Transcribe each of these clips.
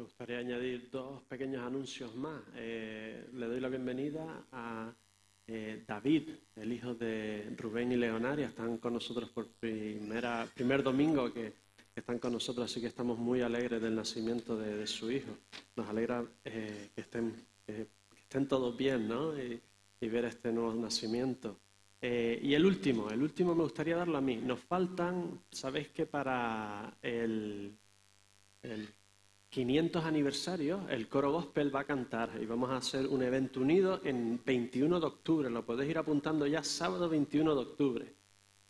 Me gustaría añadir dos pequeños anuncios más. Eh, le doy la bienvenida a eh, David, el hijo de Rubén y Leonaria. Están con nosotros por primera, primer domingo que, están con nosotros, así que estamos muy alegres del nacimiento de, su hijo. Nos alegra eh, que, estén, que estén todos bien ¿no? y, ver este nuevo nacimiento. y el último, el último me gustaría darlo a mí. Nos faltan, sabéis que para el, el 500 aniversario, el coro gospel va a cantar y vamos a hacer un evento unido en 21 de octubre. Lo podéis ir apuntando ya, sábado 21 de octubre.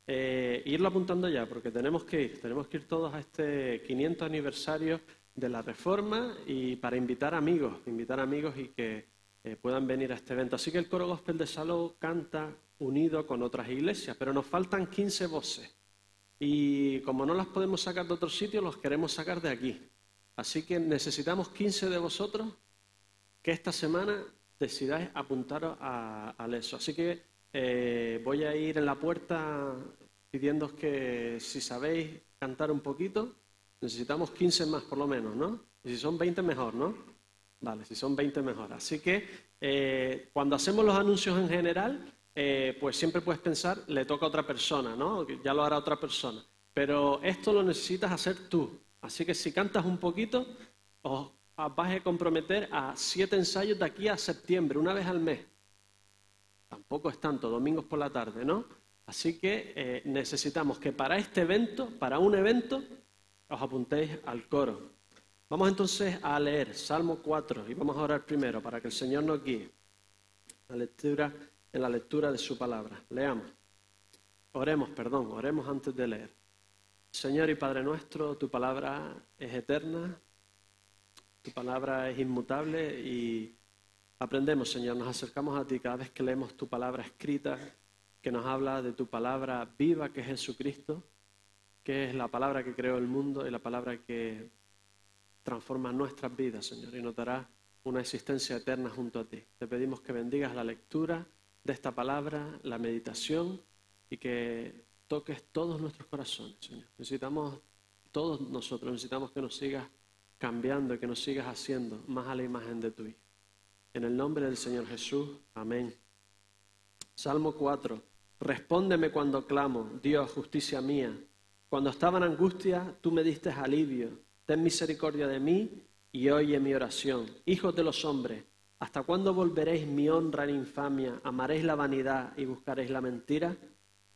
Eh, irlo apuntando ya, porque tenemos que ir, tenemos que ir todos a este 500 aniversario de la Reforma y para invitar amigos, invitar amigos y que eh, puedan venir a este evento. Así que el coro gospel de Salou canta unido con otras iglesias, pero nos faltan 15 voces. Y como no las podemos sacar de otro sitio, los queremos sacar de aquí. Así que necesitamos 15 de vosotros que esta semana decidáis apuntaros a, eso. Así que eh, voy a ir en la puerta pidiendo que si sabéis cantar un poquito, necesitamos 15 más por lo menos, ¿no? Y si son 20 mejor, ¿no? Vale, si son 20 mejor. Así que eh, cuando hacemos los anuncios en general, eh, pues siempre puedes pensar, le toca a otra persona, ¿no? Ya lo hará otra persona. Pero esto lo necesitas hacer tú. Así que si cantas un poquito, os vas a comprometer a siete ensayos de aquí a septiembre, una vez al mes. Tampoco es tanto, domingos por la tarde, ¿no? Así que eh, necesitamos que para este evento, para un evento, os apuntéis al coro. Vamos entonces a leer Salmo 4 y vamos a orar primero para que el Señor nos guíe la lectura, en la lectura de su palabra. Leamos. Oremos, perdón, oremos antes de leer. Señor y Padre nuestro, tu palabra es eterna, tu palabra es inmutable y aprendemos, Señor, nos acercamos a ti cada vez que leemos tu palabra escrita, que nos habla de tu palabra viva, que es Jesucristo, que es la palabra que creó el mundo y la palabra que transforma nuestras vidas, Señor, y nos dará una existencia eterna junto a ti. Te pedimos que bendigas la lectura de esta palabra, la meditación y que toques todos nuestros corazones, Señor. Necesitamos, todos nosotros, necesitamos que nos sigas cambiando que nos sigas haciendo más a la imagen de tu Hijo. En el nombre del Señor Jesús, amén. Salmo 4. Respóndeme cuando clamo, Dios, justicia mía. Cuando estaba en angustia, tú me diste alivio. Ten misericordia de mí y oye mi oración. Hijos de los hombres, ¿hasta cuándo volveréis mi honra en infamia? ¿Amaréis la vanidad y buscaréis la mentira?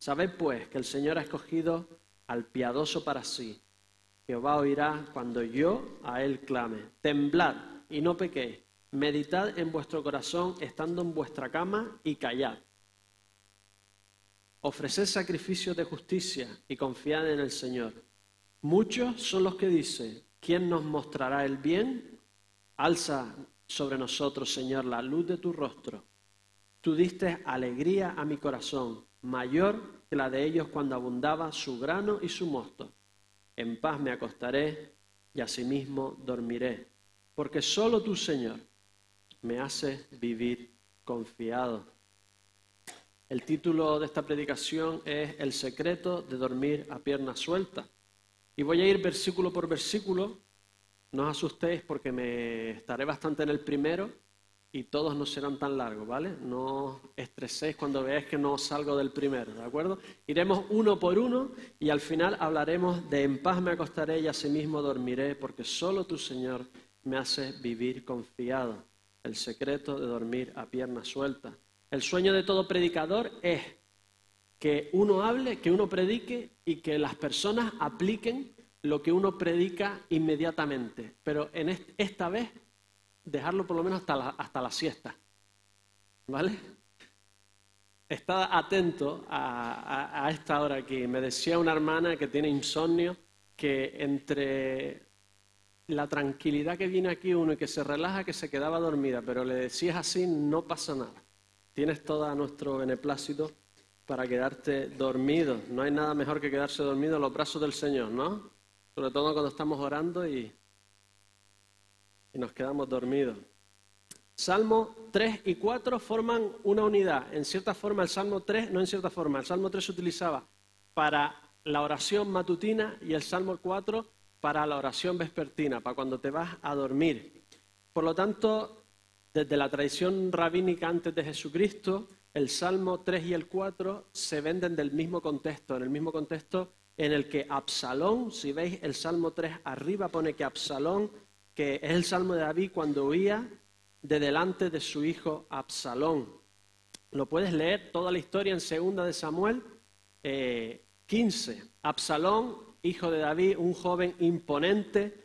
Sabed pues que el Señor ha escogido al piadoso para sí. Jehová oirá cuando yo a él clame. Temblad y no pequéis. Meditad en vuestro corazón estando en vuestra cama y callad. Ofreced sacrificios de justicia y confiad en el Señor. Muchos son los que dicen, ¿quién nos mostrará el bien? Alza sobre nosotros, Señor, la luz de tu rostro. Tú diste alegría a mi corazón mayor que la de ellos cuando abundaba su grano y su mosto. En paz me acostaré y asimismo dormiré, porque solo tú, Señor, me haces vivir confiado. El título de esta predicación es El secreto de dormir a pierna suelta. Y voy a ir versículo por versículo. No os asustéis porque me estaré bastante en el primero y todos no serán tan largos, ¿vale? No estreséis cuando veáis que no salgo del primero, ¿de acuerdo? Iremos uno por uno y al final hablaremos de en paz me acostaré y asimismo dormiré, porque solo tu Señor me hace vivir confiado. El secreto de dormir a pierna suelta. El sueño de todo predicador es que uno hable, que uno predique y que las personas apliquen lo que uno predica inmediatamente. Pero en esta vez dejarlo por lo menos hasta la, hasta la siesta. ¿Vale? Estaba atento a, a, esta hora aquí. Me decía una hermana que tiene insomnio que entre la tranquilidad que viene aquí uno y que se relaja, que se quedaba dormida, pero le decías así, no pasa nada. Tienes todo nuestro beneplácito para quedarte dormido. No hay nada mejor que quedarse dormido en los brazos del Señor, ¿no? Sobre todo cuando estamos orando y y nos quedamos dormidos. Salmo 3 y 4 forman una unidad. En cierta forma, el Salmo 3, no en cierta forma, el Salmo 3 se utilizaba para la oración matutina y el Salmo 4 para la oración vespertina, para cuando te vas a dormir. Por lo tanto, desde la tradición rabínica antes de Jesucristo, el Salmo 3 y el 4 se venden del mismo contexto, en el mismo contexto en el que Absalón, si veis el Salmo 3 arriba pone que Absalón, que es el Salmo de David cuando huía de delante de su hijo Absalón. Lo puedes leer toda la historia en segunda de Samuel 15. Eh, Absalón, hijo de David, un joven imponente,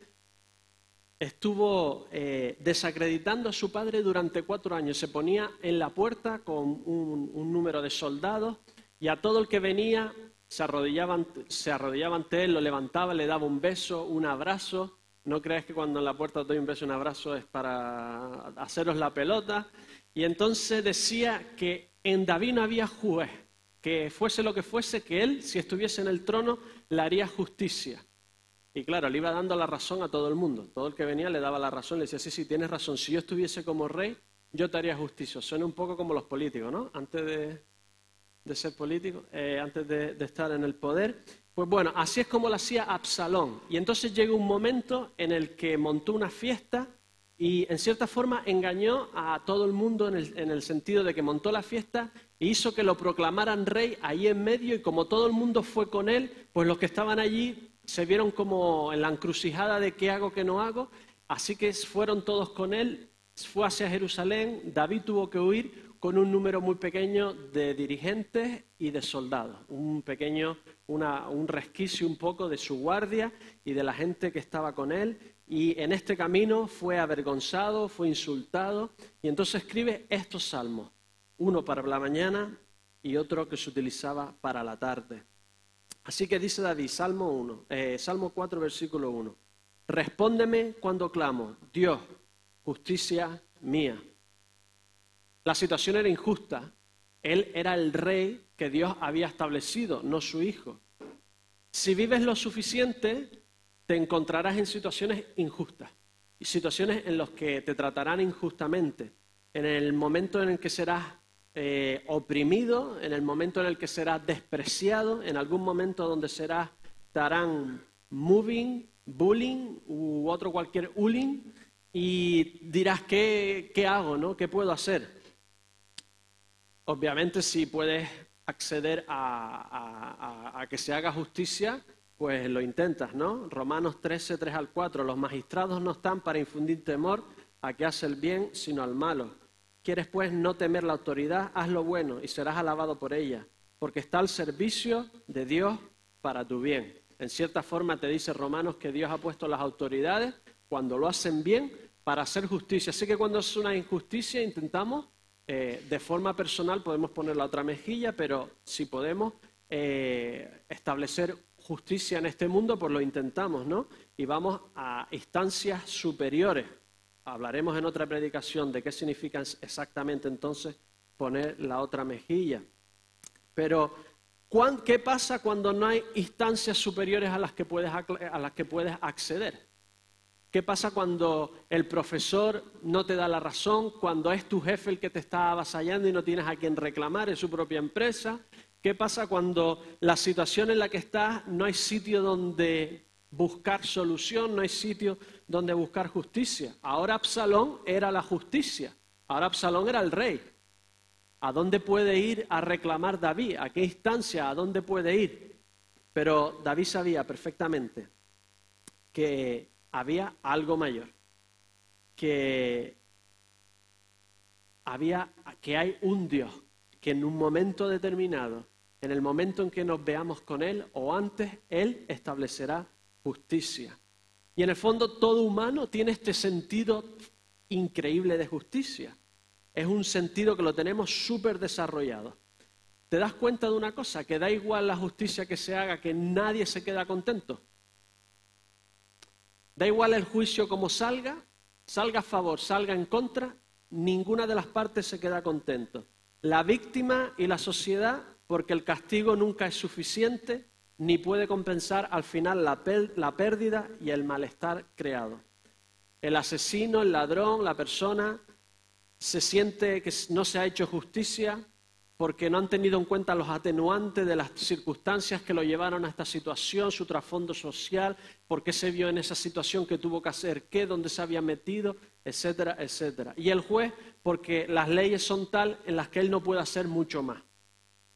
estuvo eh, desacreditando a su padre durante cuatro años. Se ponía en la puerta con un, número de soldados y a todo el que venía se arrodillaba, se arrodillaba ante él, lo levantaba, le daba un beso, un abrazo. No creas que cuando en la puerta doy un beso, un abrazo es para haceros la pelota. Y entonces decía que en David no había juez, que fuese lo que fuese, que él, si estuviese en el trono, le haría justicia. Y claro, le iba dando la razón a todo el mundo. Todo el que venía le daba la razón, le decía, sí, sí, tienes razón, si yo estuviese como rey, yo te haría justicia. Suena un poco como los políticos, ¿no? Antes de, ser político, eh, antes de, de estar en el poder. Pues bueno, así es como lo hacía Absalón. Y entonces llega un momento en el que montó una fiesta y en cierta forma engañó a todo el mundo en el, en el, sentido de que montó la fiesta e hizo que lo proclamaran rey ahí en medio y como todo el mundo fue con él, pues los que estaban allí se vieron como en la encrucijada de qué hago, qué no hago, así que fueron todos con él, fue hacia Jerusalén, David tuvo que huir con un número muy pequeño de dirigentes y de soldados, un pequeño, un resquicio un poco de su guardia y de la gente que estaba con él, y en este camino fue avergonzado, fue insultado, y entonces escribe estos salmos, uno para la mañana y otro que se utilizaba para la tarde. Así que dice David, Salmo 1, eh, Salmo 4, versículo 1. Respóndeme cuando clamo, Dios, justicia mía. La situación era injusta. Él era el rey que Dios había establecido, no su hijo. Si vives lo suficiente, te encontrarás en situaciones injustas y situaciones en las que te tratarán injustamente. En el momento en el que serás eh, oprimido, en el momento en el que serás despreciado, en algún momento donde serás, te moving, bullying u otro cualquier bullying y dirás, ¿qué, qué hago? ¿no? ¿Qué puedo hacer? Obviamente si puedes acceder a, que se haga justicia, pues lo intentas, ¿no? Romanos 13, 3 al 4, los magistrados no están para infundir temor a que hace el bien, sino al malo. ¿Quieres pues no temer la autoridad? Haz lo bueno y serás alabado por ella, porque está al servicio de Dios para tu bien. En cierta forma te dice Romanos que Dios ha puesto las autoridades cuando lo hacen bien para hacer justicia. Así que cuando es una injusticia intentamos, eh, de forma personal podemos poner la otra mejilla, pero si podemos eh, establecer justicia en este mundo, pues lo intentamos, ¿no? Y vamos a instancias superiores Hablaremos en otra predicación de qué significa exactamente entonces poner la otra mejilla. Pero, ¿qué pasa cuando no hay instancias superiores a las que puedes, a las que puedes acceder? ¿Qué pasa cuando el profesor no te da la razón, cuando es tu jefe el que te está avasallando y no tienes a quien reclamar, es su propia empresa? ¿Qué pasa cuando la situación en la que estás no hay sitio donde buscar solución, no hay sitio donde buscar justicia. Ahora Absalón era la justicia, ahora Absalón era el rey. ¿A dónde puede ir a reclamar David? ¿A qué instancia? ¿A dónde puede ir? Pero David sabía perfectamente que había algo mayor, que había que hay un Dios que en un momento determinado, en el momento en que nos veamos con él o antes, él establecerá justicia. Y en el fondo todo humano tiene este sentido increíble de justicia. Es un sentido que lo tenemos súper desarrollado. ¿Te das cuenta de una cosa? Que da igual la justicia que se haga, que nadie se queda contento. Da igual el juicio como salga, salga a favor, salga en contra, ninguna de las partes se queda contento. La víctima y la sociedad, porque el castigo nunca es suficiente, ni puede compensar al final la, pérdida y el malestar creado. El asesino, el ladrón, la persona se siente que no se ha hecho justicia porque no han tenido en cuenta los atenuantes de las circunstancias que lo llevaron a esta situación, su trasfondo social, por qué se vio en esa situación que tuvo que hacer qué, dónde se había metido, etcétera, etcétera. Y el juez, porque las leyes son tal en las que él no puede hacer mucho más.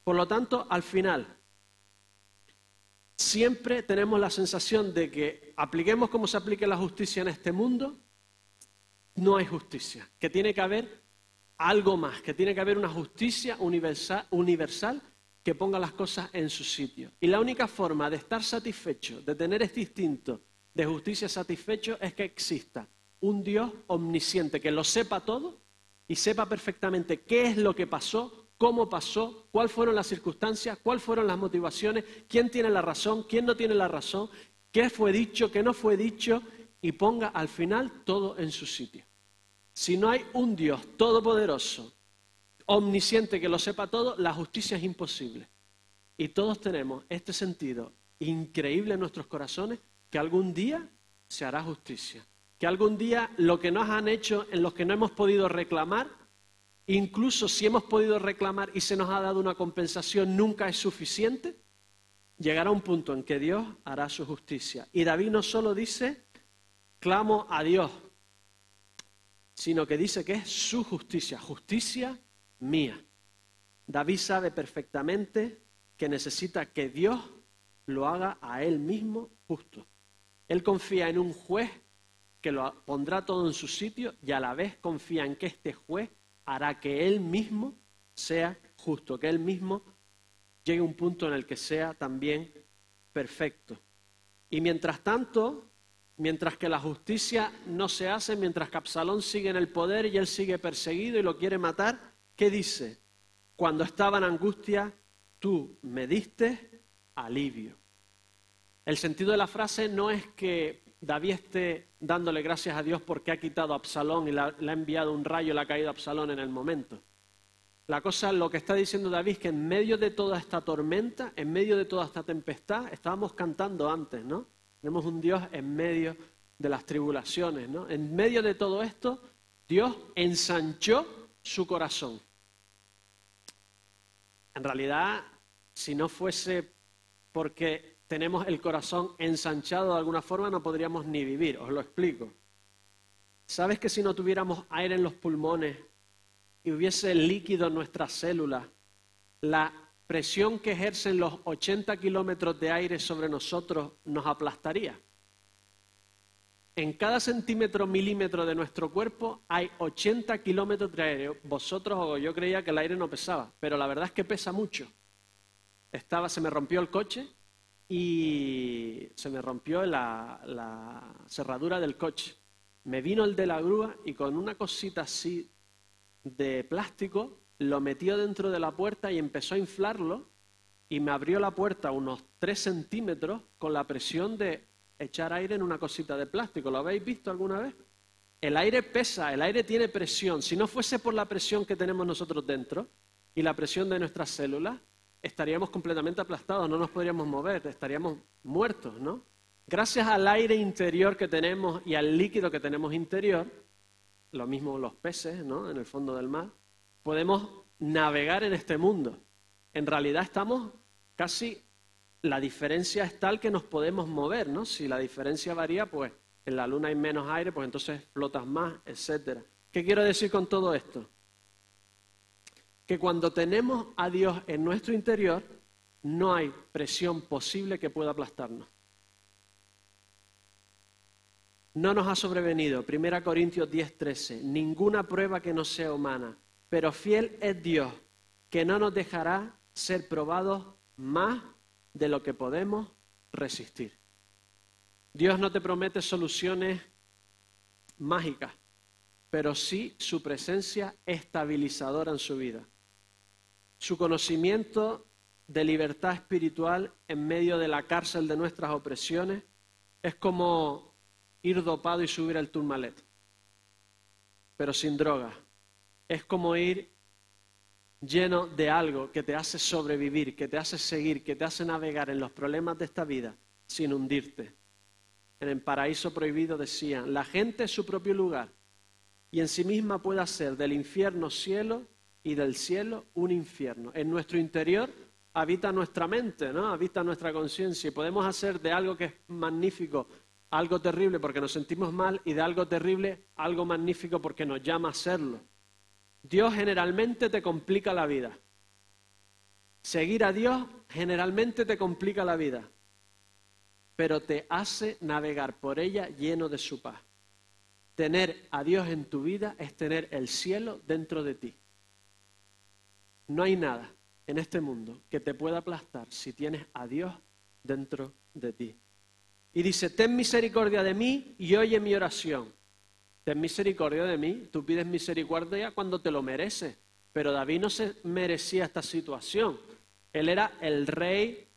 Por lo tanto, al final, siempre tenemos la sensación de que apliquemos como se aplique la justicia en este mundo, no hay justicia, que tiene que haber algo más, que tiene que haber una justicia universal, que ponga las cosas en su sitio. Y la única forma de estar satisfecho, de tener este instinto de justicia satisfecho, es que exista un Dios omnisciente, que lo sepa todo y sepa perfectamente qué es lo que pasó, cómo pasó, cuáles fueron las circunstancias, cuáles fueron las motivaciones, quién tiene la razón, quién no tiene la razón, qué fue dicho, qué no fue dicho, y ponga al final todo en su sitio. Si no hay un Dios todopoderoso, omnisciente, que lo sepa todo, la justicia es imposible. Y todos tenemos este sentido increíble en nuestros corazones que algún día se hará justicia. Que algún día lo que nos han hecho en los que no hemos podido reclamar, incluso si hemos podido reclamar y se nos ha dado una compensación, nunca es suficiente, llegará un punto en que Dios hará su justicia. Y David no solo dice, clamo a Dios, sino que dice que es su justicia, justicia mía. David sabe perfectamente que necesita que Dios lo haga a él mismo justo. Él confía en un juez que lo pondrá todo en su sitio y a la vez confía en que este juez hará que él mismo sea justo, que él mismo llegue a un punto en el que sea también perfecto. Y mientras tanto, mientras que la justicia no se hace, mientras que Absalón sigue en el poder y él sigue perseguido y lo quiere matar, ¿qué dice? Cuando estaba en angustia, tú me diste alivio. El sentido de la frase no es que David esté dándole gracias a Dios porque ha quitado a Absalón y le ha, enviado un rayo y le ha caído a Absalón en el momento. La cosa, lo que está diciendo David es que en medio de toda esta tormenta, en medio de toda esta tempestad, estábamos cantando antes, ¿no? Tenemos un Dios en medio de las tribulaciones, ¿no? En medio de todo esto, Dios ensanchó su corazón. En realidad, si no fuese porque tenemos el corazón ensanchado de alguna forma, no podríamos ni vivir, os lo explico. ¿Sabes que si no tuviéramos aire en los pulmones y hubiese líquido en nuestras células, la presión que ejercen los 80 kilómetros de aire sobre nosotros nos aplastaría. En cada centímetro milímetro de nuestro cuerpo hay 80 kilómetros de aire. Vosotros o yo creía que el aire no pesaba, pero la verdad es que pesa mucho. Estaba, se me rompió el coche y se me rompió la, la cerradura del coche. Me vino el de la grúa y con una cosita así de plástico lo metió dentro de la puerta y empezó a inflarlo y me abrió la puerta unos 3 centímetros con la presión de echar aire en una cosita de plástico. ¿Lo habéis visto alguna vez? El aire pesa, el aire tiene presión. Si no fuese por la presión que tenemos nosotros dentro y la presión de nuestras células, estaríamos completamente aplastados, no nos podríamos mover, estaríamos muertos, ¿no? Gracias al aire interior que tenemos y al líquido que tenemos interior, lo mismo los peces, ¿no? En el fondo del mar, podemos navegar en este mundo. En realidad estamos casi, la diferencia es tal que nos podemos mover, ¿no? Si la diferencia varía, pues en la luna hay menos aire, pues entonces flotas más, etc. ¿Qué quiero decir con todo esto? Que cuando tenemos a Dios en nuestro interior, no hay presión posible que pueda aplastarnos. No nos ha sobrevenido, 1 Corintios 10, 13, ninguna prueba que no sea humana pero fiel es Dios, que no nos dejará ser probados más de lo que podemos resistir. Dios no te promete soluciones mágicas, pero sí su presencia estabilizadora en su vida. Su conocimiento de libertad espiritual en medio de la cárcel de nuestras opresiones es como ir dopado y subir al turmalet, pero sin droga, es como ir lleno de algo que te hace sobrevivir, que te hace seguir, que te hace navegar en los problemas de esta vida sin hundirte. En el paraíso prohibido decían, la gente es su propio lugar y en sí misma puede hacer del infierno cielo y del cielo un infierno. En nuestro interior habita nuestra mente, ¿no? Habita nuestra conciencia y podemos hacer de algo que es magnífico algo terrible porque nos sentimos mal y de algo terrible algo magnífico porque nos llama a hacerlo. Dios generalmente te complica la vida. Seguir a Dios generalmente te complica la vida, pero te hace navegar por ella lleno de su paz. Tener a Dios en tu vida es tener el cielo dentro de ti. No hay nada en este mundo que te pueda aplastar si tienes a Dios dentro de ti. Y dice, ten misericordia de mí y oye mi oración. Ten misericordia de mí. Tú pides misericordia cuando te lo mereces. Pero David no se merecía esta situación. Él era el rey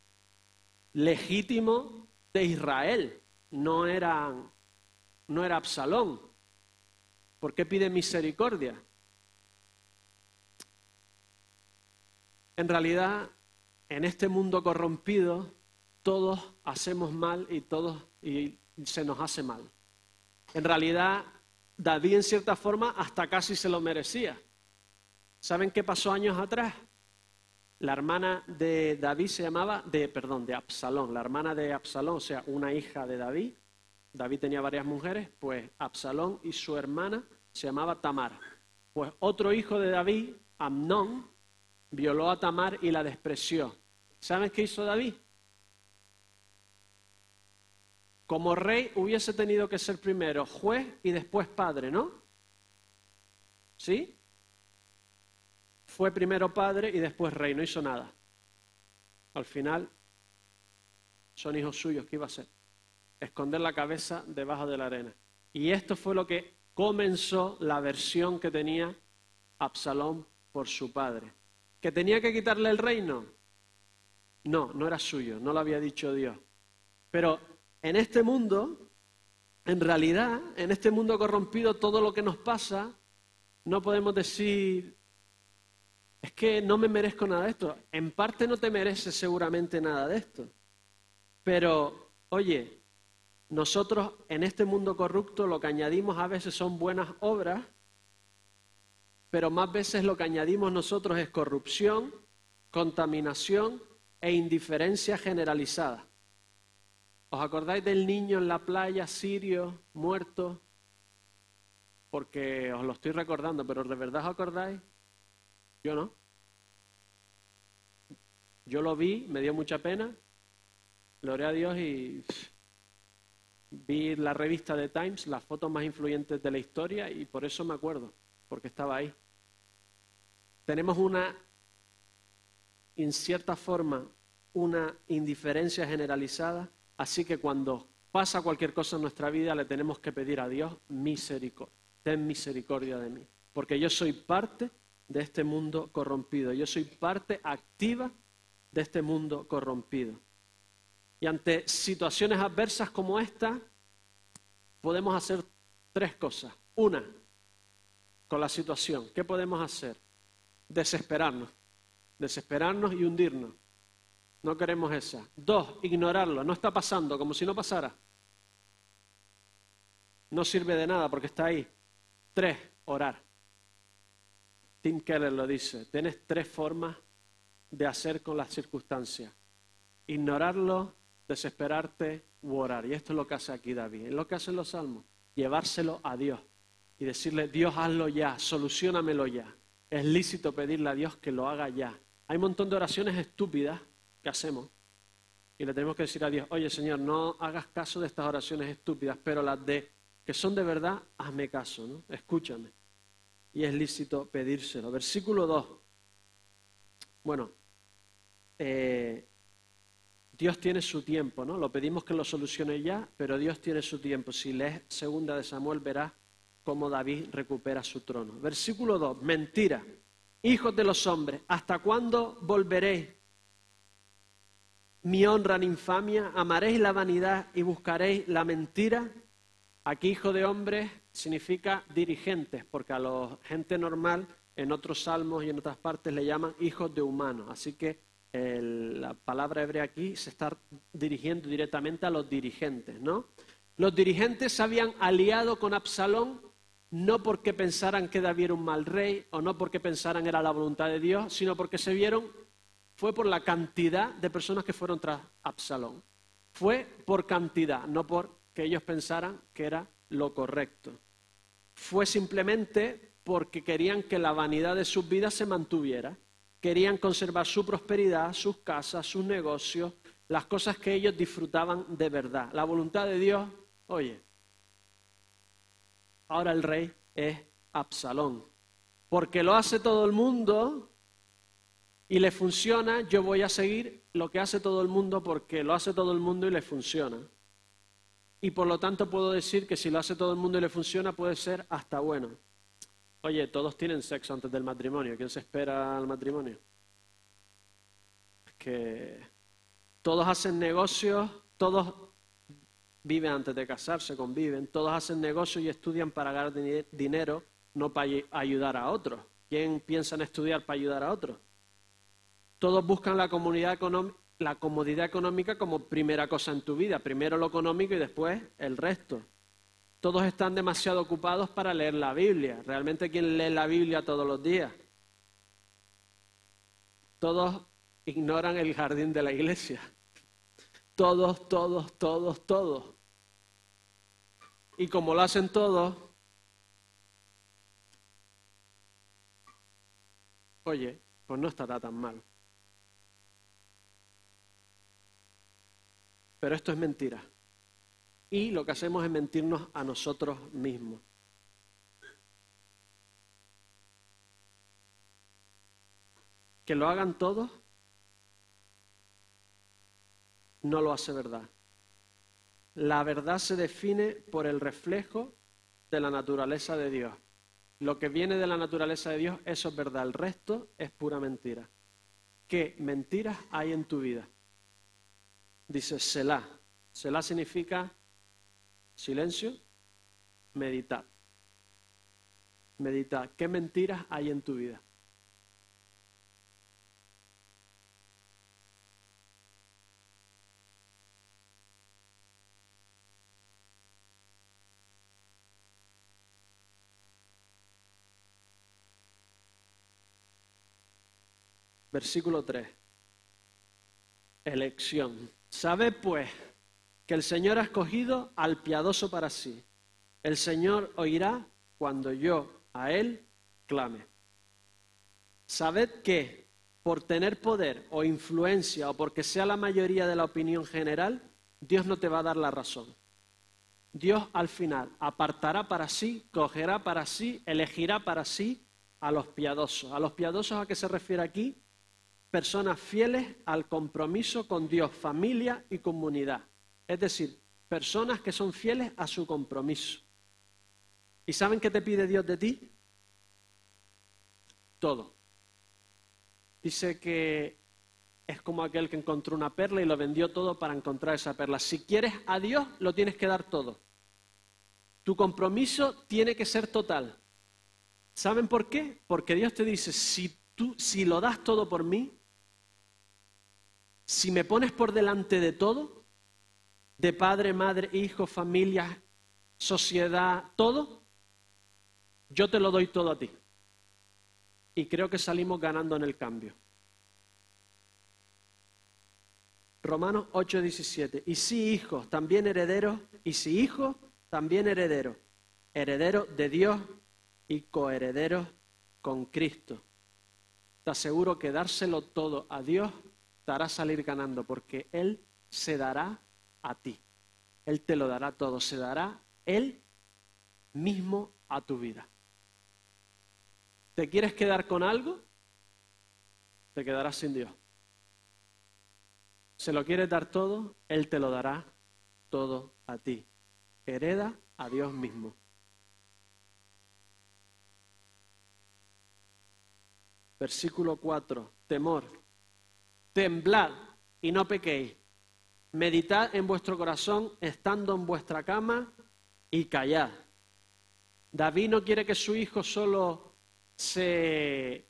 legítimo de Israel. No era, no era Absalón. ¿Por qué pide misericordia? En realidad, en este mundo corrompido, todos hacemos mal y todos y se nos hace mal. En realidad, David en cierta forma hasta casi se lo merecía. ¿Saben qué pasó años atrás? La hermana de David se llamaba, de, perdón, de Absalón, la hermana de Absalón, o sea, una hija de David. David tenía varias mujeres, pues Absalón y su hermana se llamaba Tamar. Pues otro hijo de David, Amnón, violó a Tamar y la despreció. ¿Saben qué hizo David? Como rey hubiese tenido que ser primero juez y después padre, ¿no? ¿Sí? Fue primero padre y después rey, no hizo nada. Al final son hijos suyos, ¿qué iba a hacer? Esconder la cabeza debajo de la arena. Y esto fue lo que comenzó la versión que tenía Absalón por su padre. ¿Que tenía que quitarle el reino? No, no era suyo, no lo había dicho Dios. Pero en este mundo, en realidad, en este mundo corrompido, todo lo que nos pasa, no podemos decir, es que no me merezco nada de esto. En parte no te mereces seguramente nada de esto. Pero, oye, nosotros en este mundo corrupto lo que añadimos a veces son buenas obras, pero más veces lo que añadimos nosotros es corrupción, contaminación e indiferencia generalizada. ¿Os acordáis del niño en la playa sirio, muerto? Porque os lo estoy recordando, pero ¿de verdad os acordáis? Yo no. Yo lo vi, me dio mucha pena, oré a Dios y vi la revista de Times, las fotos más influyentes de la historia y por eso me acuerdo, porque estaba ahí. Tenemos una, en cierta forma, una indiferencia generalizada Así que cuando pasa cualquier cosa en nuestra vida le tenemos que pedir a Dios misericordia. Ten misericordia de mí. Porque yo soy parte de este mundo corrompido. Yo soy parte activa de este mundo corrompido. Y ante situaciones adversas como esta, podemos hacer tres cosas. Una, con la situación, ¿qué podemos hacer? Desesperarnos. Desesperarnos y hundirnos. No queremos esa. Dos, ignorarlo. No está pasando, como si no pasara. No sirve de nada porque está ahí. Tres, orar. Tim Keller lo dice. Tienes tres formas de hacer con las circunstancias. Ignorarlo, desesperarte u orar. Y esto es lo que hace aquí David. Es lo que hacen los salmos. Llevárselo a Dios y decirle, Dios, hazlo ya, solucionamelo ya. Es lícito pedirle a Dios que lo haga ya. Hay un montón de oraciones estúpidas ¿Qué hacemos? Y le tenemos que decir a Dios, oye Señor, no hagas caso de estas oraciones estúpidas, pero las de que son de verdad, hazme caso, ¿no? Escúchame. Y es lícito pedírselo. Versículo 2. Bueno, eh, Dios tiene su tiempo, ¿no? Lo pedimos que lo solucione ya, pero Dios tiene su tiempo. Si lees segunda de Samuel, verás cómo David recupera su trono. Versículo 2. Mentira. Hijos de los hombres, ¿hasta cuándo volveréis mi honra en infamia, amaréis la vanidad y buscaréis la mentira. Aquí hijo de hombre significa dirigentes, porque a la gente normal en otros salmos y en otras partes le llaman hijos de humanos. Así que la palabra hebrea aquí se está dirigiendo directamente a los dirigentes, ¿no? Los dirigentes se habían aliado con Absalón no porque pensaran que David era un mal rey o no porque pensaran era la voluntad de Dios, sino porque se vieron, fue por la cantidad de personas que fueron tras Absalón. Fue por cantidad, no porque ellos pensaran que era lo correcto. Fue simplemente porque querían que la vanidad de sus vidas se mantuviera. Querían conservar su prosperidad, sus casas, sus negocios, las cosas que ellos disfrutaban de verdad. La voluntad de Dios, oye, ahora el rey es Absalón. Porque lo hace todo el mundo y le funciona, yo voy a seguir lo que hace todo el mundo porque lo hace todo el mundo y le funciona. Y por lo tanto puedo decir que si lo hace todo el mundo y le funciona puede ser hasta bueno. Oye, todos tienen sexo antes del matrimonio. ¿Quién se espera al matrimonio? que todos hacen negocios, todos viven antes de casarse, conviven, todos hacen negocios y estudian para ganar dinero, no para ayudar a otros. ¿Quién piensa en estudiar para ayudar a otros? Todos buscan la, comodidad económica como primera cosa en tu vida, primero lo económico y después el resto. Todos están demasiado ocupados para leer la Biblia. ¿Realmente quién lee la Biblia todos los días? Todos ignoran el jardín de la iglesia. Todos, todos, todos, todos. Y como lo hacen todos, oye, pues no estará tan mal. Pero esto es mentira. Y lo que hacemos es mentirnos a nosotros mismos. Que lo hagan todos no lo hace verdad. La verdad se define por el reflejo de la naturaleza de Dios. Lo que viene de la naturaleza de Dios, eso es verdad. El resto es pura mentira. ¿Qué mentiras hay en tu vida? Dice Selah. Selah significa silencio, meditar. Meditar. ¿Qué mentiras hay en tu vida? Versículo 3. Elección. Sabe pues que el Señor ha escogido al piadoso para sí. El Señor oirá cuando yo a Él clame. Sabed que por tener poder o influencia o porque sea la mayoría de la opinión general, Dios no te va a dar la razón. Dios al final apartará para sí, cogerá para sí, elegirá para sí a los piadosos. ¿A los piadosos a qué se refiere aquí? Personas fieles al compromiso con Dios, familia y comunidad. Es decir, personas que son fieles a su compromiso. ¿Y saben qué te pide Dios de ti? Todo. Dice que es como aquel que encontró una perla y lo vendió todo para encontrar esa perla. Si quieres a Dios, lo tienes que dar todo. Tu compromiso tiene que ser total. ¿Saben por qué? Porque Dios te dice, si tú si lo das todo por mí, si me pones por delante de todo, de padre, madre, hijo, familia, sociedad, todo, yo te lo doy todo a ti. Y creo que salimos ganando en el cambio. Romanos 8:17. Y si hijos, también herederos, y si hijos, también herederos, herederos de Dios y coherederos con Cristo. Te aseguro que dárselo todo a Dios te hará salir ganando porque Él se dará a ti. Él te lo dará todo, se dará Él mismo a tu vida. ¿Te quieres quedar con algo? Te quedarás sin Dios. ¿Se lo quieres dar todo? Él te lo dará todo a ti. Hereda a Dios mismo. Versículo 4. Temor temblad y no pequéis. Meditad en vuestro corazón estando en vuestra cama y callad. David no quiere que su hijo solo se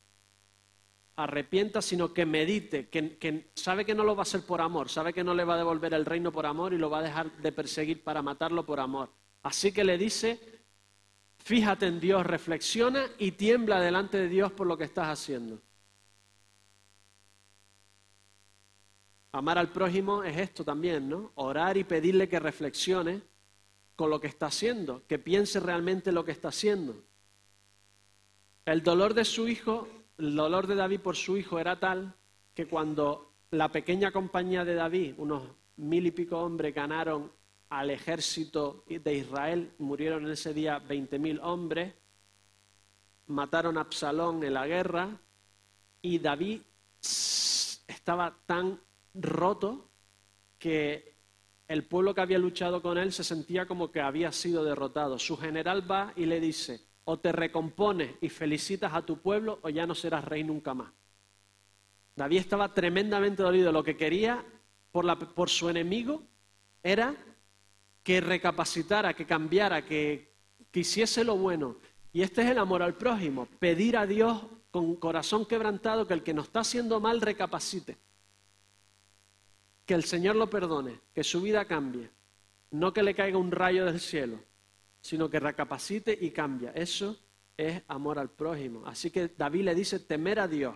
arrepienta, sino que medite, que, que, sabe que no lo va a hacer por amor, sabe que no le va a devolver el reino por amor y lo va a dejar de perseguir para matarlo por amor. Así que le dice, Fíjate en Dios, reflexiona y tiembla delante de Dios por lo que estás haciendo. Amar al prójimo es esto también, ¿no? Orar y pedirle que reflexione con lo que está haciendo, que piense realmente lo que está haciendo. El dolor de su hijo, el dolor de David por su hijo era tal que cuando la pequeña compañía de David, unos mil y pico hombres, ganaron al ejército de Israel, murieron ese día veinte mil hombres, mataron a Absalón en la guerra y David estaba tan roto que el pueblo que había luchado con él se sentía como que había sido derrotado. Su general va y le dice, o te recompones y felicitas a tu pueblo o ya no serás rey nunca más. David estaba tremendamente dolido. Lo que quería por su enemigo era que recapacitara, que cambiara, que, que hiciese lo bueno. Y este es el amor al prójimo, pedir a Dios con corazón quebrantado que el que nos está haciendo mal recapacite que el Señor lo perdone, que su vida cambie, no que le caiga un rayo del cielo, sino que recapacite y cambia. Eso es amor al prójimo. Así que David le dice temer a Dios.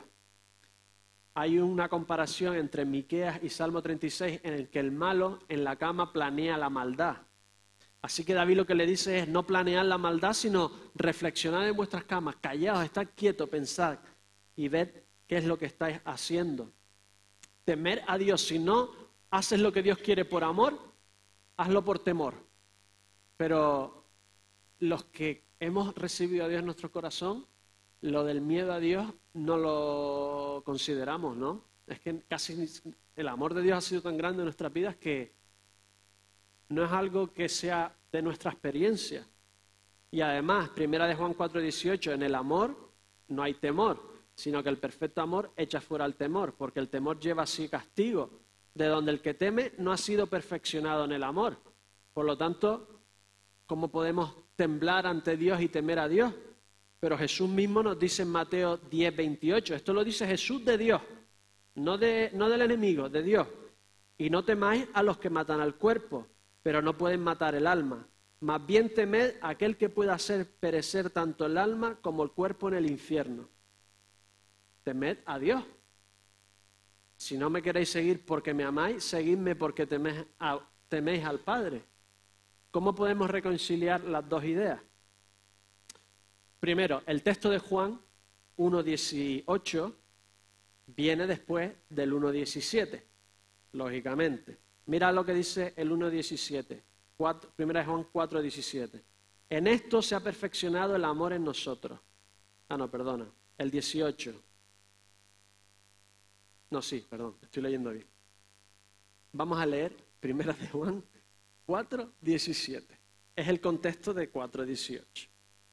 Hay una comparación entre Miqueas y Salmo 36 en el que el malo en la cama planea la maldad. Así que David lo que le dice es no planear la maldad, sino reflexionar en vuestras camas, callados, estar quietos, pensad y ved qué es lo que estáis haciendo. Temer a Dios, si no haces lo que Dios quiere por amor, hazlo por temor. Pero los que hemos recibido a Dios en nuestro corazón, lo del miedo a Dios no lo consideramos, ¿no? Es que casi el amor de Dios ha sido tan grande en nuestras vidas que no es algo que sea de nuestra experiencia. Y además, primera de Juan 4:18, en el amor no hay temor, sino que el perfecto amor echa fuera el temor, porque el temor lleva así castigo, de donde el que teme no ha sido perfeccionado en el amor. Por lo tanto, ¿cómo podemos temblar ante Dios y temer a Dios? Pero Jesús mismo nos dice en Mateo 10, 28, esto lo dice Jesús de Dios, no, de, no del enemigo, de Dios. Y no temáis a los que matan al cuerpo, pero no pueden matar el alma. Más bien temed a aquel que pueda hacer perecer tanto el alma como el cuerpo en el infierno. Temed a Dios. Si no me queréis seguir porque me amáis, seguidme porque teméis, teméis al Padre. ¿Cómo podemos reconciliar las dos ideas? Primero, el texto de Juan 1.18 viene después del 1.17, lógicamente. Mira lo que dice el 1.17, primera de Juan 4.17. En esto se ha perfeccionado el amor en nosotros. Ah, no, perdona, el 18. No, sí, perdón, estoy leyendo bien. Vamos a leer Primera de Juan 4, 17. Es el contexto de 4, 18.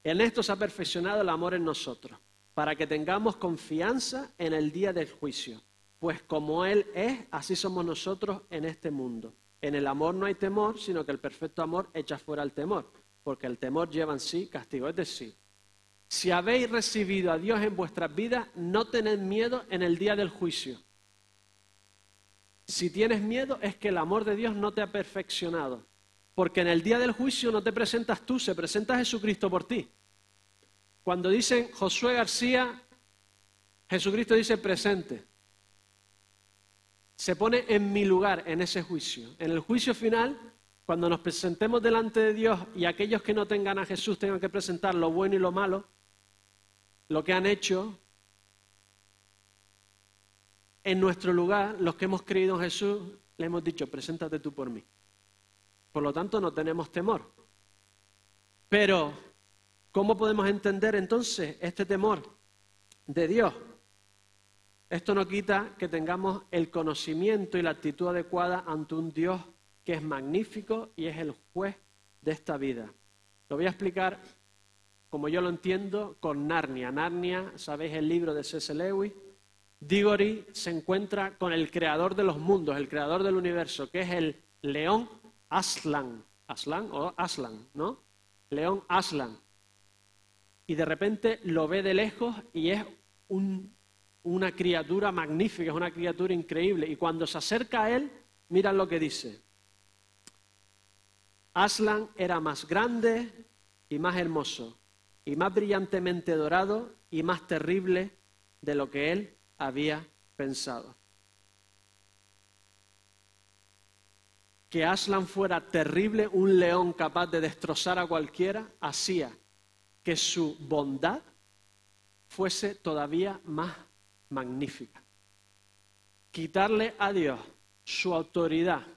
En esto se ha perfeccionado el amor en nosotros, para que tengamos confianza en el día del juicio. Pues como Él es, así somos nosotros en este mundo. En el amor no hay temor, sino que el perfecto amor echa fuera el temor, porque el temor lleva en sí castigo. Es decir, si habéis recibido a Dios en vuestras vidas, no tened miedo en el día del juicio. Si tienes miedo es que el amor de Dios no te ha perfeccionado. Porque en el día del juicio no te presentas tú, se presenta Jesucristo por ti. Cuando dicen Josué García, Jesucristo dice presente. Se pone en mi lugar en ese juicio. En el juicio final, cuando nos presentemos delante de Dios y aquellos que no tengan a Jesús tengan que presentar lo bueno y lo malo, lo que han hecho, en nuestro lugar, los que hemos creído en Jesús, le hemos dicho, preséntate tú por mí. Por lo tanto, no tenemos temor. Pero, ¿cómo podemos entender entonces este temor de Dios? Esto no quita que tengamos el conocimiento y la actitud adecuada ante un Dios que es magnífico y es el juez de esta vida. Lo voy a explicar como yo lo entiendo con Narnia. Narnia, ¿sabéis el libro de C.S. Lewis? Diggory se encuentra con el creador de los mundos, el creador del universo, que es el león Aslan. Aslan o Aslan, ¿no? León Aslan. Y de repente lo ve de lejos y es una criatura magnífica, es una criatura increíble. Y cuando se acerca a él, mira lo que dice. Aslan era más grande y más hermoso, y más brillantemente dorado y más terrible de lo que él había pensado. Que Aslan fuera terrible, un león capaz de destrozar a cualquiera, hacía que su bondad fuese todavía más magnífica. Quitarle a Dios su autoridad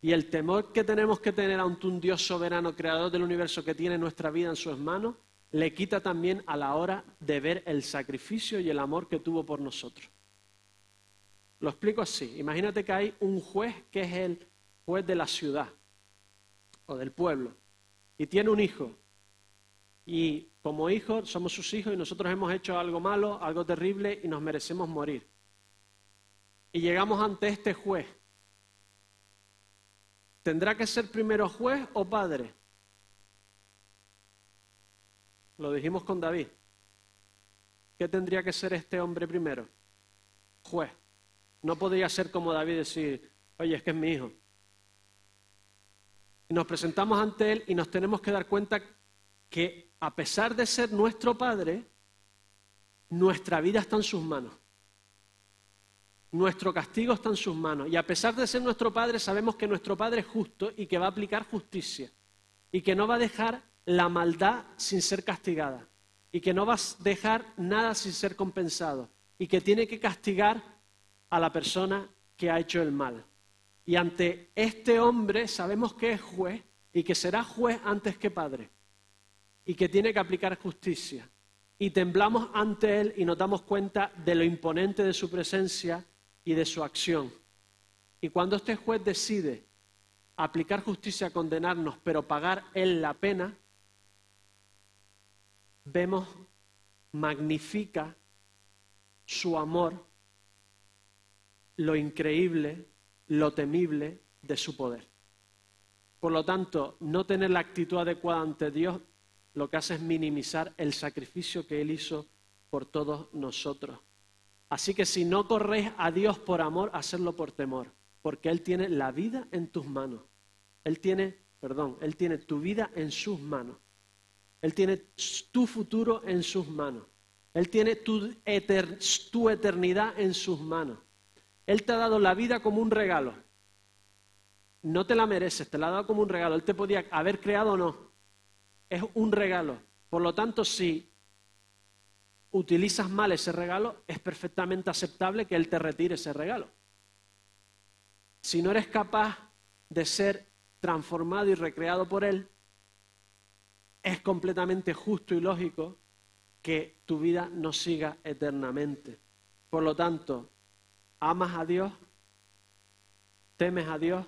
y el temor que tenemos que tener ante un Dios soberano, creador del universo que tiene nuestra vida en sus manos, le quita también a la hora de ver el sacrificio y el amor que tuvo por nosotros. Lo explico así. Imagínate que hay un juez que es el juez de la ciudad o del pueblo y tiene un hijo. Y como hijos somos sus hijos y nosotros hemos hecho algo malo, algo terrible y nos merecemos morir. Y llegamos ante este juez. ¿Tendrá que ser primero juez o padre? Lo dijimos con David. ¿Qué tendría que ser este hombre primero? Juez. No podría ser como David decir, oye, es que es mi hijo. Y nos presentamos ante él y nos tenemos que dar cuenta que a pesar de ser nuestro Padre, nuestra vida está en sus manos. Nuestro castigo está en sus manos. Y a pesar de ser nuestro Padre, sabemos que nuestro Padre es justo y que va a aplicar justicia. Y que no va a dejar la maldad sin ser castigada y que no vas a dejar nada sin ser compensado y que tiene que castigar a la persona que ha hecho el mal. Y ante este hombre sabemos que es juez y que será juez antes que padre y que tiene que aplicar justicia. Y temblamos ante él y nos damos cuenta de lo imponente de su presencia y de su acción. Y cuando este juez decide aplicar justicia, condenarnos, pero pagar él la pena, vemos, magnifica su amor, lo increíble, lo temible de su poder. Por lo tanto, no tener la actitud adecuada ante Dios lo que hace es minimizar el sacrificio que Él hizo por todos nosotros. Así que si no corres a Dios por amor, hacerlo por temor, porque Él tiene la vida en tus manos. Él tiene, perdón, Él tiene tu vida en sus manos. Él tiene tu futuro en sus manos. Él tiene tu, eternidad en sus manos. Él te ha dado la vida como un regalo. No te la mereces, te la ha dado como un regalo. Él te podía haber creado o no. Es un regalo. Por lo tanto, si utilizas mal ese regalo, es perfectamente aceptable que Él te retire ese regalo. Si no eres capaz de ser transformado y recreado por Él, es completamente justo y lógico que tu vida no siga eternamente. Por lo tanto, amas a Dios, temes a Dios,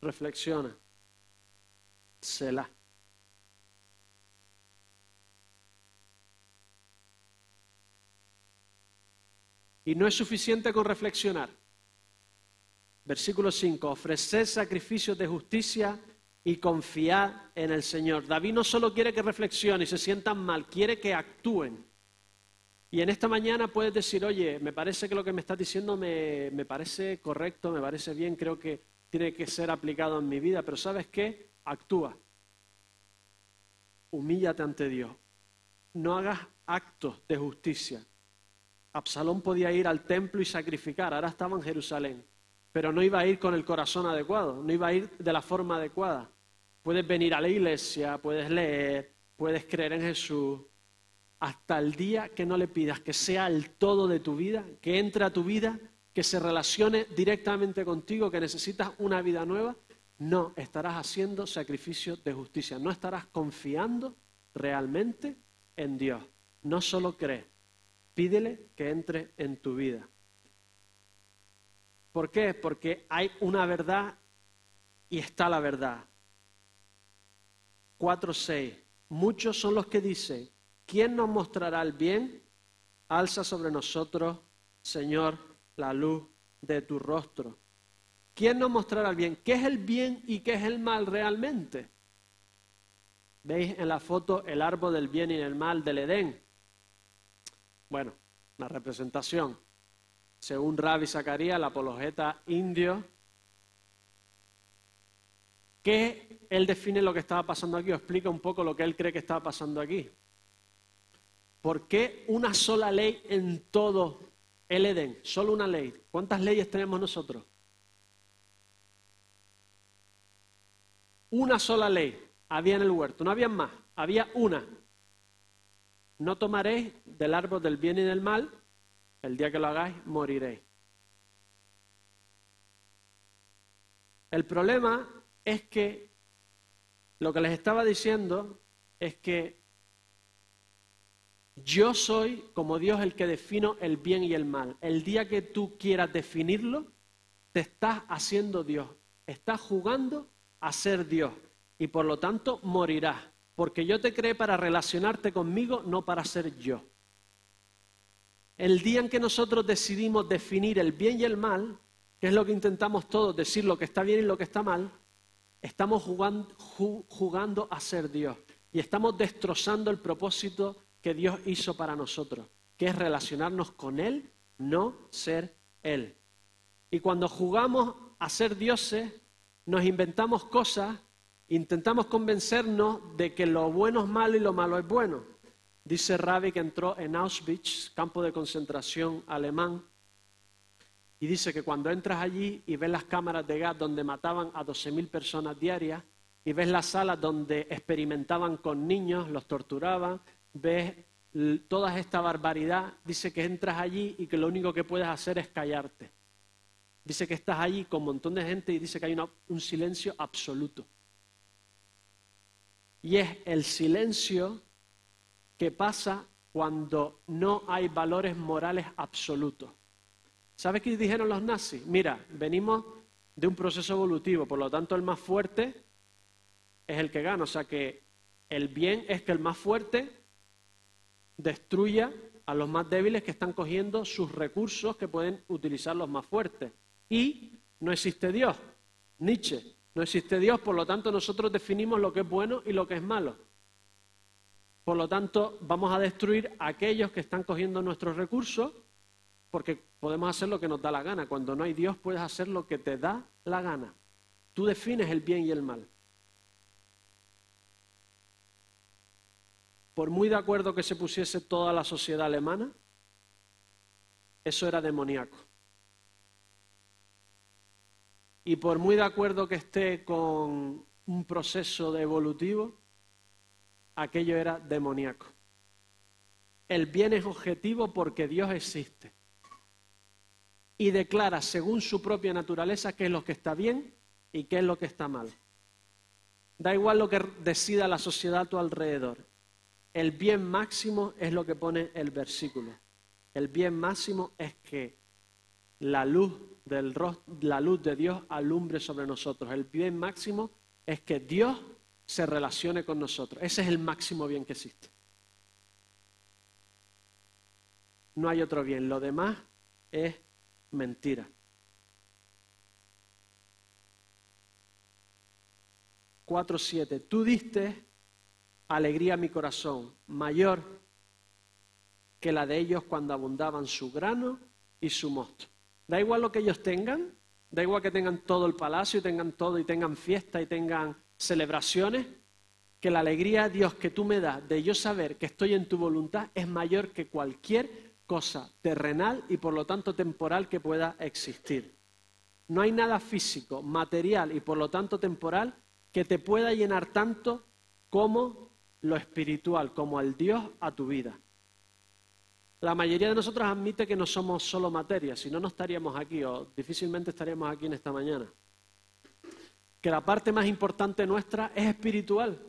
reflexiona, Selah. Y no es suficiente con reflexionar. Versículo 5. Ofrecer sacrificios de justicia y confiar en el Señor. David no solo quiere que reflexionen y se sientan mal, quiere que actúen. Y en esta mañana puedes decir, oye, me parece que lo que me estás diciendo me, me parece correcto, me parece bien, creo que tiene que ser aplicado en mi vida, pero ¿sabes qué? Actúa. Humíllate ante Dios. No hagas actos de justicia. Absalón podía ir al templo y sacrificar, ahora estaba en Jerusalén, pero no iba a ir con el corazón adecuado, no iba a ir de la forma adecuada. Puedes venir a la iglesia, puedes leer, puedes creer en Jesús, hasta el día que no le pidas que sea el todo de tu vida, que entre a tu vida, que se relacione directamente contigo, que necesitas una vida nueva, no estarás haciendo sacrificio de justicia, no estarás confiando realmente en Dios. No solo crees, pídele que entre en tu vida. ¿Por qué? Porque hay una verdad y está la verdad. 4.6. Muchos son los que dicen, ¿quién nos mostrará el bien? Alza sobre nosotros, Señor, la luz de tu rostro. ¿Quién nos mostrará el bien? ¿Qué es el bien y qué es el mal realmente? ¿Veis en la foto el árbol del bien y el mal del Edén? Bueno, la representación. Según Rabbi Zacarías, la apologeta indio, ¿qué él define lo que estaba pasando aquí, o explica un poco lo que él cree que estaba pasando aquí. ¿Por qué una sola ley en todo el Edén? Solo una ley. ¿Cuántas leyes tenemos nosotros? Una sola ley había en el huerto, no había más, había una. No tomaréis del árbol del bien y del mal, el día que lo hagáis moriréis. El problema es que lo que les estaba diciendo es que yo soy como Dios el que defino el bien y el mal. El día que tú quieras definirlo, te estás haciendo Dios. Estás jugando a ser Dios y por lo tanto morirás. Porque yo te creé para relacionarte conmigo, no para ser yo. El día en que nosotros decidimos definir el bien y el mal, que es lo que intentamos todos, decir lo que está bien y lo que está mal, estamos jugando, jugando a ser Dios y estamos destrozando el propósito que Dios hizo para nosotros, que es relacionarnos con Él, no ser Él. Y cuando jugamos a ser dioses, nos inventamos cosas, intentamos convencernos de que lo bueno es malo y lo malo es bueno. Dice Ravi que entró en Auschwitz, campo de concentración alemán, y dice que cuando entras allí y ves las cámaras de gas donde mataban a 12.000 personas diarias, y ves las salas donde experimentaban con niños, los torturaban, ves toda esta barbaridad, dice que entras allí y que lo único que puedes hacer es callarte. Dice que estás allí con un montón de gente y dice que hay un silencio absoluto. Y es el silencio que pasa cuando no hay valores morales absolutos. ¿Sabes qué dijeron los nazis? Mira, venimos de un proceso evolutivo, por lo tanto el más fuerte es el que gana. O sea que el bien es que el más fuerte destruya a los más débiles que están cogiendo sus recursos que pueden utilizar los más fuertes. Y no existe Dios. Nietzsche, no existe Dios, por lo tanto nosotros definimos lo que es bueno y lo que es malo. Por lo tanto, vamos a destruir a aquellos que están cogiendo nuestros recursos porque podemos hacer lo que nos da la gana. Cuando no hay Dios puedes hacer lo que te da la gana. Tú defines el bien y el mal. Por muy de acuerdo que se pusiese toda la sociedad alemana, eso era demoníaco. Y por muy de acuerdo que esté con un proceso evolutivo, aquello era demoníaco. El bien es objetivo porque Dios existe. Y declara según su propia naturaleza qué es lo que está bien y qué es lo que está mal. Da igual lo que decida la sociedad a tu alrededor. El bien máximo es lo que pone el versículo. El bien máximo es que la luz, del, la luz de Dios alumbre sobre nosotros. El bien máximo es que Dios se relacione con nosotros. Ese es el máximo bien que existe. No hay otro bien. Lo demás es mentira. 4.7. Tú diste alegría a mi corazón, mayor que la de ellos cuando abundaban su grano y su mosto. Da igual lo que ellos tengan, da igual que tengan todo el palacio y tengan todo y tengan fiesta y tengan celebraciones, que la alegría, Dios, que tú me das de yo saber que estoy en tu voluntad es mayor que cualquier cosa terrenal y por lo tanto temporal que pueda existir. No hay nada físico, material y por lo tanto temporal que te pueda llenar tanto como lo espiritual, como al Dios a tu vida. La mayoría de nosotros admite que no somos solo materia, si no, no estaríamos aquí o difícilmente estaríamos aquí en esta mañana que la parte más importante nuestra es espiritual.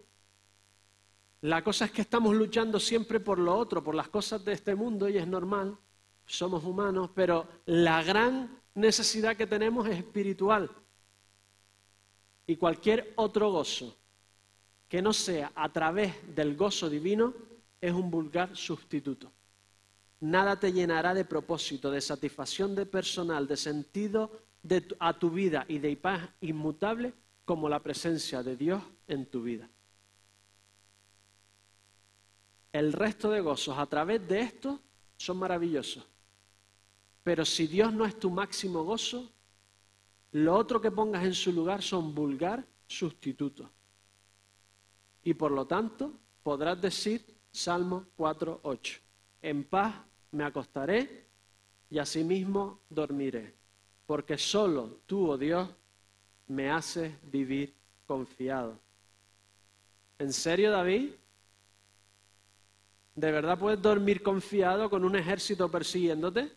La cosa es que estamos luchando siempre por lo otro, por las cosas de este mundo, y es normal, somos humanos, pero la gran necesidad que tenemos es espiritual. Y cualquier otro gozo que no sea a través del gozo divino es un vulgar sustituto. Nada te llenará de propósito, de satisfacción de personal, de sentido a tu vida y de paz inmutable como la presencia de Dios en tu vida. El resto de gozos a través de esto son maravillosos. Pero si Dios no es tu máximo gozo, lo otro que pongas en su lugar son vulgar sustitutos. y por lo tanto podrás decir Salmo 4.8, en paz me acostaré y asimismo dormiré, porque solo tú, oh Dios, me haces vivir confiado. ¿En serio, David? ¿De verdad puedes dormir confiado con un ejército persiguiéndote?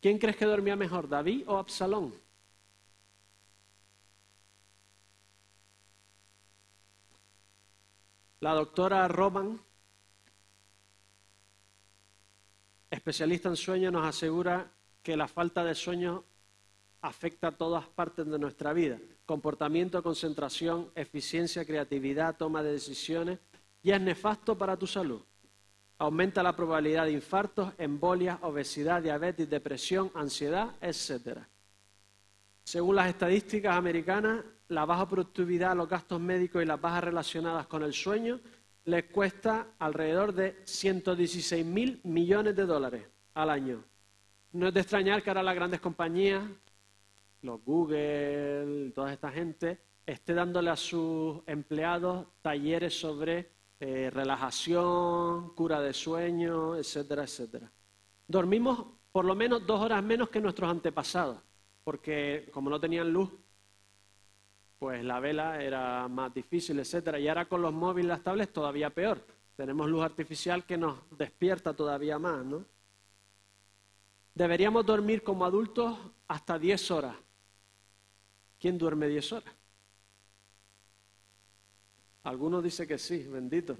¿Quién crees que dormía mejor, David o Absalón? La doctora Roman, especialista en sueño, nos asegura que la falta de sueño afecta a todas partes de nuestra vida. Comportamiento, concentración, eficiencia, creatividad, toma de decisiones y es nefasto para tu salud. Aumenta la probabilidad de infartos, embolias, obesidad, diabetes, depresión, ansiedad, etc. Según las estadísticas americanas, la baja productividad, los gastos médicos y las bajas relacionadas con el sueño les cuesta alrededor de 116 mil millones de dólares al año. No es de extrañar que ahora las grandes compañías, los Google, toda esta gente, esté dándole a sus empleados talleres sobre eh, relajación, cura de sueño, etcétera, etcétera. Dormimos por lo menos dos horas menos que nuestros antepasados, porque como no tenían luz, pues la vela era más difícil, etcétera. Y ahora con los móviles, las tablets, todavía peor. Tenemos luz artificial que nos despierta todavía más, ¿no? Deberíamos dormir como adultos hasta 10 horas. ¿Quién duerme 10 horas? Algunos dicen que sí, bendito.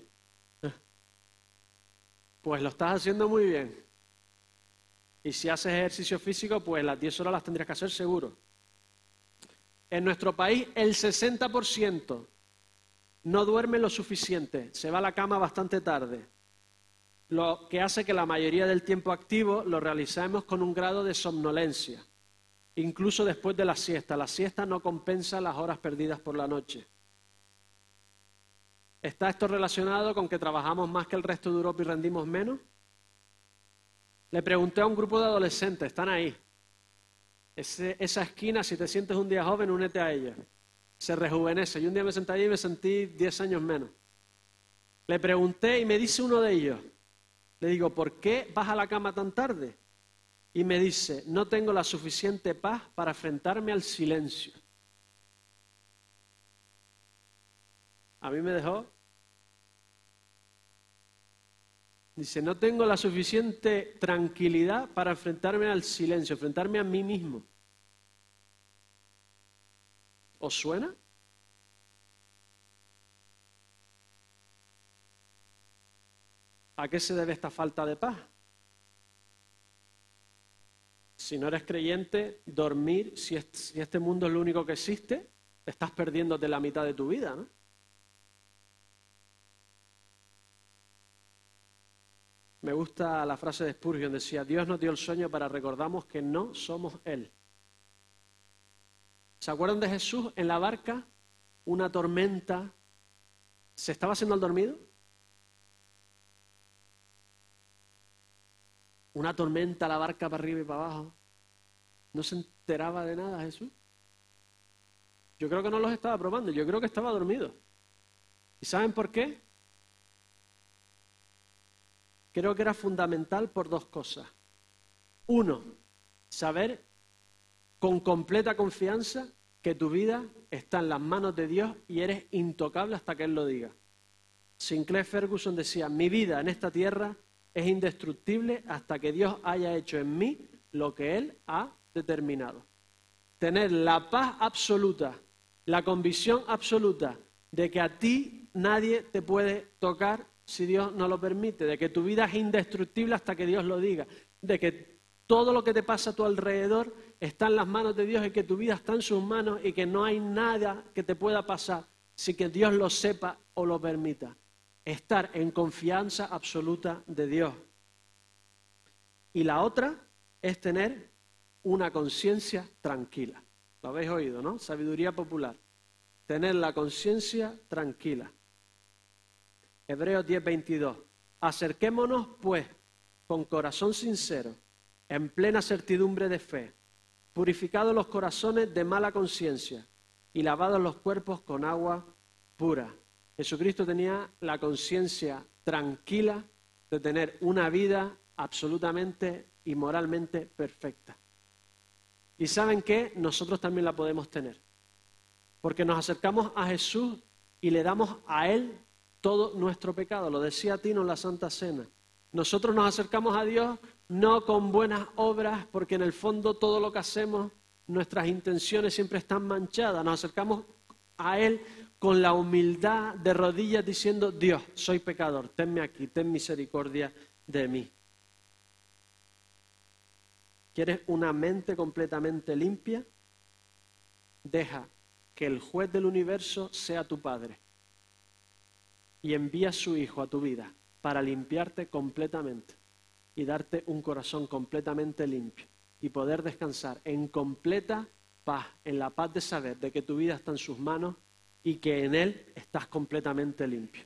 Pues lo estás haciendo muy bien. Y si haces ejercicio físico, pues las 10 horas las tendrías que hacer seguro. En nuestro país el 60% no duerme lo suficiente, se va a la cama bastante tarde, lo que hace que la mayoría del tiempo activo lo realicemos con un grado de somnolencia, incluso después de la siesta. La siesta no compensa las horas perdidas por la noche. ¿Está esto relacionado con que trabajamos más que el resto de Europa y rendimos menos? Le pregunté a un grupo de adolescentes, están ahí, esa esquina, si te sientes un día joven, únete a ella. Se rejuvenece. Y un día me senté allí y me sentí 10 años menos. Le pregunté y me dice uno de ellos, le digo, ¿por qué vas a la cama tan tarde? Y me dice, no tengo la suficiente paz para enfrentarme al silencio. A mí me dejó. Dice, no tengo la suficiente tranquilidad para enfrentarme al silencio, enfrentarme a mí mismo. ¿Os suena? ¿A qué se debe esta falta de paz? Si no eres creyente, dormir, si este mundo es lo único que existe, estás perdiéndote la mitad de tu vida, ¿no? Me gusta la frase de Spurgeon, decía, Dios nos dio el sueño para recordarnos que no somos Él. ¿Se acuerdan de Jesús en la barca? Una tormenta. ¿Se estaba haciendo el dormido? Una tormenta, la barca para arriba y para abajo. ¿No se enteraba de nada Jesús? Yo creo que no los estaba probando, yo creo que estaba dormido. ¿Y saben por qué? Creo que era fundamental por dos cosas. Uno, saber con completa confianza que tu vida está en las manos de Dios y eres intocable hasta que Él lo diga. Sinclair Ferguson decía, mi vida en esta tierra es indestructible hasta que Dios haya hecho en mí lo que Él ha determinado. Tener la paz absoluta, la convicción absoluta de que a ti nadie te puede tocar si Dios no lo permite, de que tu vida es indestructible hasta que Dios lo diga, de que todo lo que te pasa a tu alrededor está en las manos de Dios y que tu vida está en sus manos y que no hay nada que te pueda pasar sin que Dios lo sepa o lo permita. Estar en confianza absoluta de Dios. Y la otra es tener una conciencia tranquila. Lo habéis oído, ¿no? Sabiduría popular. Tener la conciencia tranquila. Hebreos 10:22. Acerquémonos, pues, con corazón sincero, en plena certidumbre de fe purificados los corazones de mala conciencia y lavados los cuerpos con agua pura. Jesucristo tenía la conciencia tranquila de tener una vida absolutamente y moralmente perfecta. Y saben que nosotros también la podemos tener. Porque nos acercamos a Jesús y le damos a Él todo nuestro pecado. Lo decía Tino en la Santa Cena. Nosotros nos acercamos a Dios no con buenas obras, porque en el fondo todo lo que hacemos, nuestras intenciones siempre están manchadas. Nos acercamos a Él con la humildad de rodillas diciendo, Dios, soy pecador, tenme aquí, ten misericordia de mí. ¿Quieres una mente completamente limpia? Deja que el juez del universo sea tu Padre y envía a su Hijo a tu vida para limpiarte completamente y darte un corazón completamente limpio y poder descansar en completa paz, en la paz de saber de que tu vida está en sus manos y que en Él estás completamente limpio.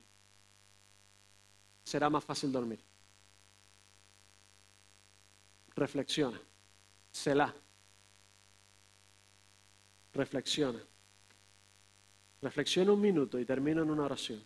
Será más fácil dormir. Reflexiona. Selah. Reflexiona. Reflexiona un minuto y termino en una oración.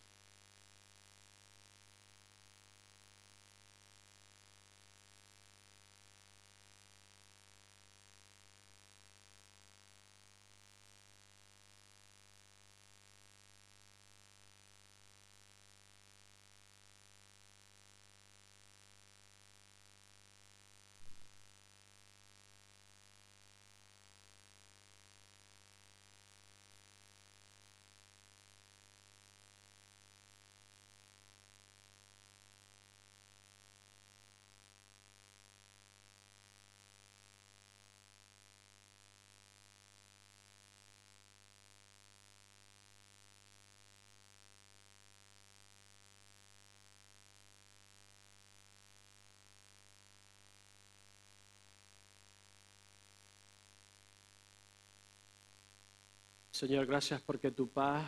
Señor, gracias porque tu paz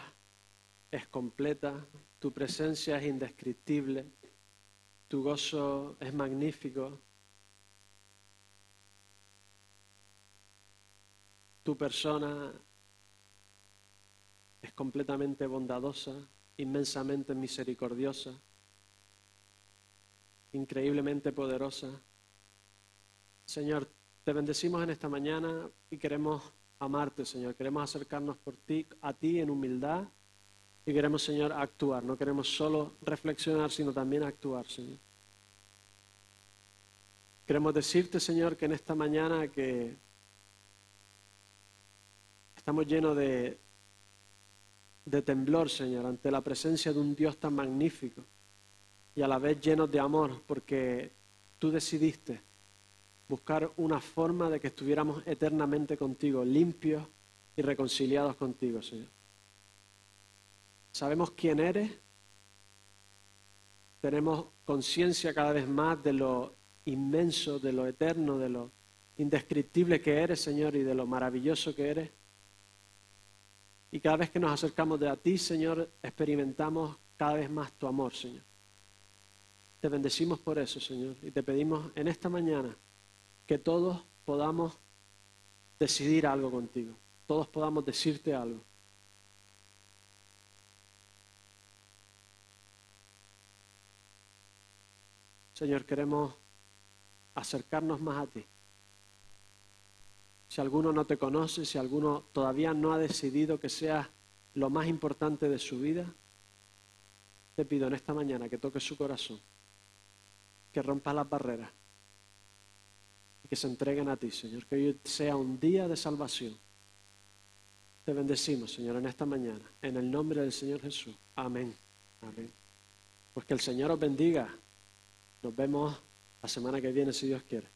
es completa, tu presencia es indescriptible, tu gozo es magnífico, tu persona es completamente bondadosa, inmensamente misericordiosa, increíblemente poderosa. Señor, te bendecimos en esta mañana y queremos amarte, Señor. Queremos acercarnos por ti, a ti en humildad y queremos, Señor, actuar. No queremos solo reflexionar, sino también actuar, Señor. Queremos decirte, Señor, que en esta mañana que estamos llenos de, de temblor, Señor, ante la presencia de un Dios tan magnífico y a la vez llenos de amor, porque tú decidiste buscar una forma de que estuviéramos eternamente contigo, limpios y reconciliados contigo, Señor. Sabemos quién eres, tenemos conciencia cada vez más de lo inmenso, de lo eterno, de lo indescriptible que eres, Señor, y de lo maravilloso que eres. Y cada vez que nos acercamos de a ti, Señor, experimentamos cada vez más tu amor, Señor. Te bendecimos por eso, Señor, y te pedimos en esta mañana que todos podamos decidir algo contigo, todos podamos decirte algo. Señor, queremos acercarnos más a ti. Si alguno no te conoce, si alguno todavía no ha decidido que sea lo más importante de su vida, te pido en esta mañana que toques su corazón, que rompas las barreras que se entreguen a ti, Señor. Que hoy sea un día de salvación. Te bendecimos, Señor, en esta mañana. En el nombre del Señor Jesús. Amén. Amén. Pues que el Señor os bendiga. Nos vemos la semana que viene, si Dios quiere.